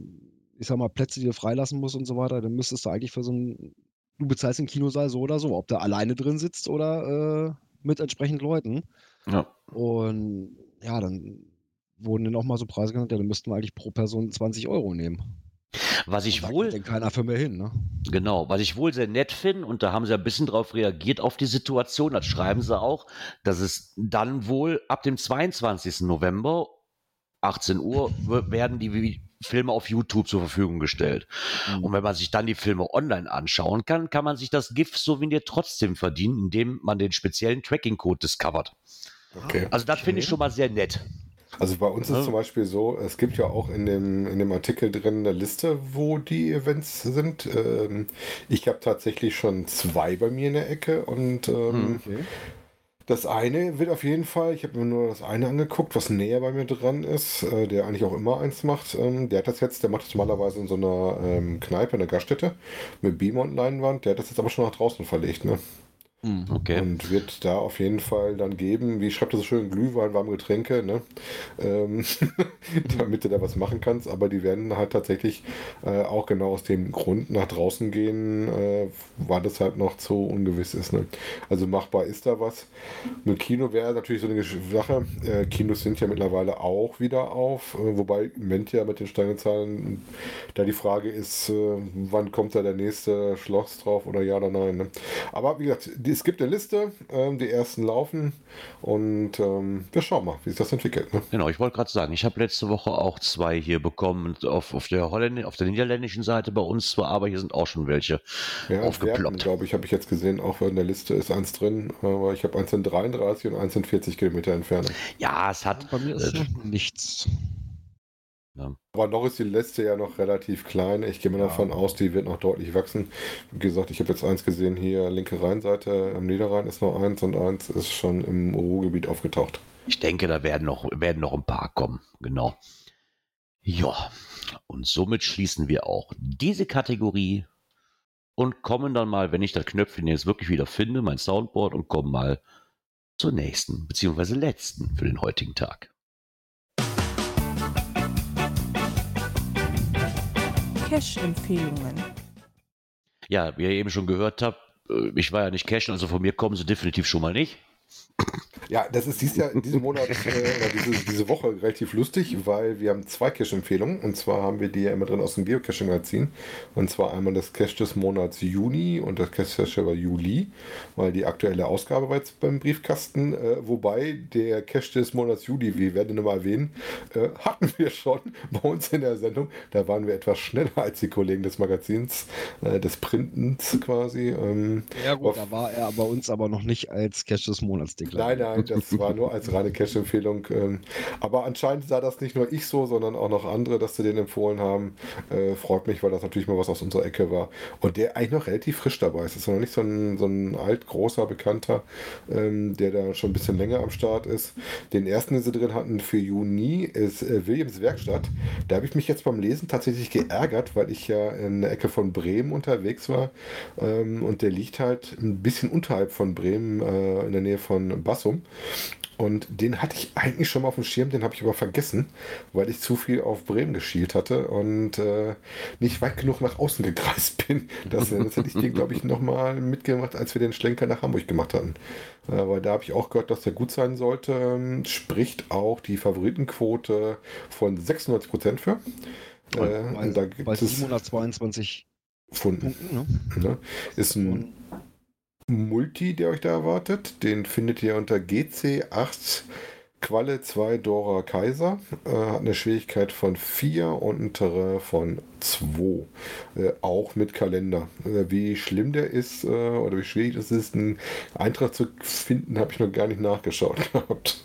C: ich sag mal, Plätze, die du freilassen musst und so weiter, dann müsstest du eigentlich für so ein, du bezahlst den Kinosaal so oder so, ob der alleine drin sitzt oder äh, mit entsprechend Leuten.
B: ja.
C: Und ja, dann wurden dann auch mal so Preise genannt, ja, dann müssten wir eigentlich pro Person 20 Euro nehmen.
B: was ich wohl,
C: denn keiner für mehr hin, ne?
B: Genau, was ich wohl sehr nett finde, und da haben sie ein bisschen drauf reagiert auf die Situation, das schreiben sie auch, dass es dann wohl ab dem 22. November, 18 Uhr, werden die Filme auf YouTube zur Verfügung gestellt.
C: Mhm.
B: Und wenn man sich dann die Filme online anschauen kann, kann man sich das GIF-Souvenir trotzdem verdienen, indem man den speziellen Tracking-Code discovert.
D: Okay.
B: Also das finde ich schon mal sehr nett.
D: Also bei uns ist
B: Ja.
D: zum Beispiel so, es gibt ja auch in dem, in dem Artikel drin eine Liste, wo die Events sind. Ähm, ich habe tatsächlich schon zwei bei mir in der Ecke und ähm,
C: Okay.
D: Das eine wird auf jeden Fall, ich habe mir nur das eine angeguckt, was näher bei mir dran ist, äh, der eigentlich auch immer eins macht. Ähm, der hat das jetzt, der macht das normalerweise in so einer ähm, Kneipe, in der Gaststätte mit Beamer und Leinwand. Der hat das jetzt aber schon nach draußen verlegt, ne?
C: Mhm.
B: Okay.
D: Und wird da auf jeden Fall dann geben, wie schreibt er so schön, Glühwein, warme Getränke, ne? Ähm, damit du da was machen kannst. Aber die werden halt tatsächlich äh, auch genau aus dem Grund nach draußen gehen, äh, weil das halt noch zu ungewiss ist. Ne? Also machbar ist da was. Mit Kino wäre natürlich so eine Sache. Äh, Kinos sind ja mittlerweile auch wieder auf, äh, wobei im Moment ja mit den Steigezahlen da die Frage ist, äh, wann kommt da der nächste Schloss drauf oder ja oder nein. Ne? Aber wie gesagt, die, es gibt eine Liste, ähm, die ersten laufen und ähm, wir schauen mal, wie sich das entwickelt. Ne?
B: Genau, ich wollte gerade sagen, ich habe letzte Woche auch zwei hier bekommen auf, auf, der Holländ auf der niederländischen Seite bei uns zwar, aber hier sind auch schon welche
D: Ja,
B: aufgeploppt.
D: glaube ich, habe ich jetzt gesehen, auch in der Liste ist eins drin, aber ich habe eins in 33 und eins in 40 Kilometer Entfernung.
B: Ja, es hat.
C: Bei mir ist
B: äh,
C: noch nichts.
D: Aber noch ist die Liste ja noch relativ klein. Ich gehe mal
C: Ja.
D: davon aus, die wird noch deutlich wachsen. Wie gesagt, ich habe jetzt eins gesehen hier, linke Rheinseite, am Niederrhein ist noch eins und eins ist schon im Ruhrgebiet aufgetaucht.
B: Ich denke, da werden noch, werden noch ein paar kommen. Genau. Ja, und somit schließen wir auch diese Kategorie und kommen dann mal, wenn ich das Knöpfchen jetzt wirklich wieder finde, mein Soundboard, und kommen mal zur nächsten, beziehungsweise letzten für den heutigen Tag.
A: Cash-Empfehlungen.
B: Ja, wie ihr eben schon gehört habt, äh, ich war ja nicht cashen, also von mir kommen sie definitiv schon mal nicht.
D: Ja, das ist dieses Jahr, diesen Monat äh, oder diese, diese Woche relativ lustig, weil wir haben zwei Cache-Empfehlungen. Und zwar haben wir die ja immer drin aus dem Geocaching-Magazin. Und zwar einmal das Cache des Monats Juni und das Cache war Juli, weil die aktuelle Ausgabe war jetzt beim Briefkasten. Äh, wobei der Cache des Monats Juli, wir werden ihn mal erwähnen, äh, hatten wir schon bei uns in der Sendung. Da waren wir etwas schneller als die Kollegen des Magazins, äh, des Printens quasi. Ähm,
C: Ja gut, da war er bei uns aber noch nicht als Cash des Monats deklariert.
D: Nein, nein, das war nur als reine Cash-Empfehlung. ähm, Aber anscheinend sah das nicht nur ich so, sondern auch noch andere, dass sie den empfohlen haben. Äh, freut mich, weil das natürlich mal was aus unserer Ecke war. Und der eigentlich noch relativ frisch dabei ist. Das ist noch nicht so ein, so ein alt, großer Bekannter, ähm, der da schon ein bisschen länger am Start ist. Den ersten, den sie drin hatten für Juni, ist äh, Williams Werkstatt. Da habe ich mich jetzt beim Lesen tatsächlich geärgert, weil ich ja in der Ecke von Bremen unterwegs war. Ähm, und der liegt halt ein bisschen unterhalb von Bremen, äh, in der Nähe von Bassum. Und den hatte ich eigentlich schon mal auf dem Schirm, den habe ich aber vergessen, weil ich zu viel auf Bremen geschielt hatte und äh, nicht weit genug nach außen gekreist bin. Das, das hätte ich den, glaube ich, nochmal mitgemacht, als wir den Schlenker nach Hamburg gemacht hatten. Aber da habe ich auch gehört, dass der gut sein sollte. Ähm, Spricht auch die Favoritenquote von 96 Prozent für. Äh,
C: Bei,
D: und da gibt
C: bei
D: es
C: 722
D: Pfunden.
C: Punkten, ne?
D: Ne? Ist ein Multi, der euch da erwartet. Den findet ihr unter GC8 Qualle 2 Dora Kaiser. Äh, hat eine Schwierigkeit von 4 und ein Terrain von 2. Äh, auch mit Kalender. Äh, wie schlimm der ist äh, oder wie schwierig es ist, einen Eintrag zu finden, habe ich noch gar nicht nachgeschaut gehabt.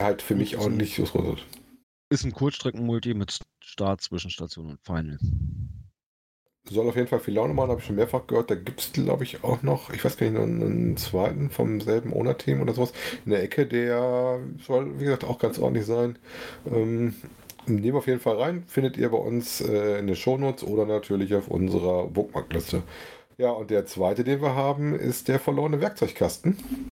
D: Halt für mich auch nicht so
C: Ist ein Kurzstreckenmulti mit Start, Zwischenstation und Final.
D: Soll auf jeden Fall viel Laune machen, habe ich schon mehrfach gehört. Da gibt es, glaube ich, auch noch, ich weiß gar nicht, einen, einen zweiten vom selben Owner-Team oder sowas in der Ecke, der soll, wie gesagt, auch ganz ordentlich sein. Ähm, nehmen auf jeden Fall rein, findet ihr bei uns äh, in den Shownotes oder natürlich auf unserer Bookmarkliste. Ja, und der zweite, den wir haben, ist der verlorene Werkzeugkasten.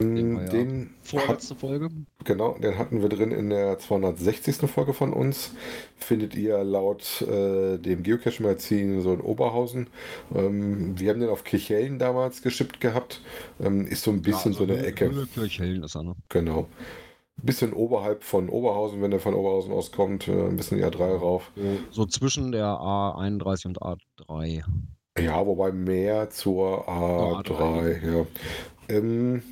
C: Den, wir ja
D: Den
C: Vorletzte Folge.
D: Genau, den hatten wir drin in der 260. Folge von uns. Findet ihr laut äh, dem Geocache-Magazin so in Oberhausen. Ähm, wir haben den auf Kirchhellen damals geschippt gehabt. Ähm, ist so ein bisschen so eine Ecke.
C: Kirchhellen ist er, ne?
D: Genau. Bisschen oberhalb von Oberhausen, wenn der von Oberhausen auskommt, äh, ein bisschen die A3 rauf.
C: So zwischen der A31 und A3.
D: Ja, wobei mehr zur A3,
C: A3.
D: ja. Ähm,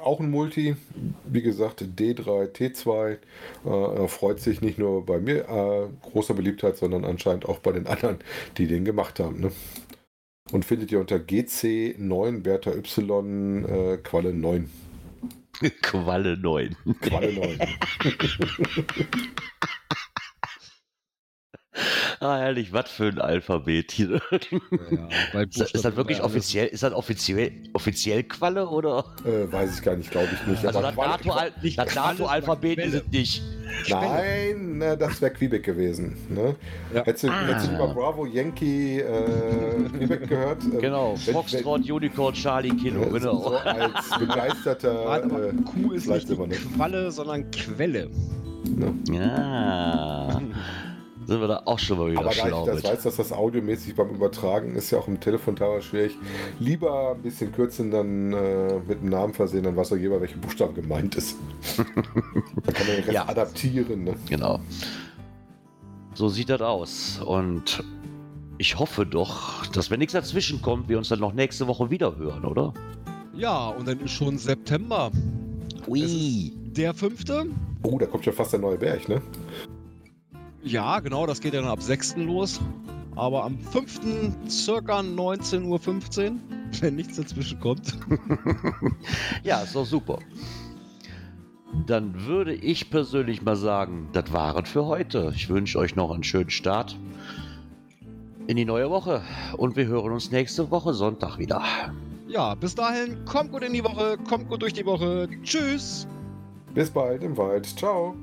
D: auch ein Multi, wie gesagt, D3, T2, äh, freut sich nicht nur bei mir äh, großer Beliebtheit, sondern anscheinend auch bei den anderen, die den gemacht haben. Ne? Und findet ihr unter GC9 Bertha Y äh, Qualle 9.
B: Qualle 9.
D: Qualle 9.
B: Ah, herrlich, was für ein Alphabet hier.
C: Ja, bei
B: Ist das, ist das wirklich offiziell, ist das offiziell, offiziell Qualle oder?
D: äh, weiß ich gar nicht, glaube ich nicht.
B: Also
D: aber
B: das
C: nicht
B: NATO-Alphabet
C: sondern
B: ist es nicht.
D: Nein, na, das wäre Quebec gewesen. Ne?
C: Ja.
D: Hättest, du, hättest du
B: Ah.
D: über Bravo Yankee äh, Quebec gehört? Ähm,
B: Genau,
D: wenn-
B: Foxtrot, Unicorn, Charlie, Kilo,
D: wenn-
B: genau.
D: So als begeisterter
C: Warte mal,
D: äh,
C: Q ist nicht
D: Fleischsilber, ne?
C: Qualle, sondern Quelle.
D: ne?
B: Ja, sind wir da auch schon mal wieder
D: Aber da ich
B: schlau
D: das
B: mit.
D: weiß, dass das audiomäßig beim Übertragen ist ja auch im Telefon teilweise schwierig. Lieber ein bisschen kürzen, dann äh, mit dem Namen versehen, dann weiß auch jeder, welche Buchstaben gemeint ist. dann kann man den Rest
B: Ja.
D: adaptieren. Ne?
B: Genau. So sieht das aus. Und ich hoffe doch, dass wenn nichts dazwischen kommt, wir uns dann noch nächste Woche wieder hören, oder?
C: Ja, und dann ist schon September.
B: Ui.
C: Der fünfte.
D: Oh, da kommt schon fast der neue Berg, ne?
C: Ja, genau, das geht ja dann ab 6. los. Aber am 5. circa 19.15 Uhr, wenn nichts dazwischen kommt.
B: Ja, ist doch super. Dann würde ich persönlich mal sagen, das war es für heute. Ich wünsche euch noch einen schönen Start in die neue Woche und wir hören uns nächste Woche Sonntag wieder.
C: Ja, bis dahin, kommt gut in die Woche, kommt gut durch die Woche. Tschüss.
D: Bis bald im Wald. Ciao.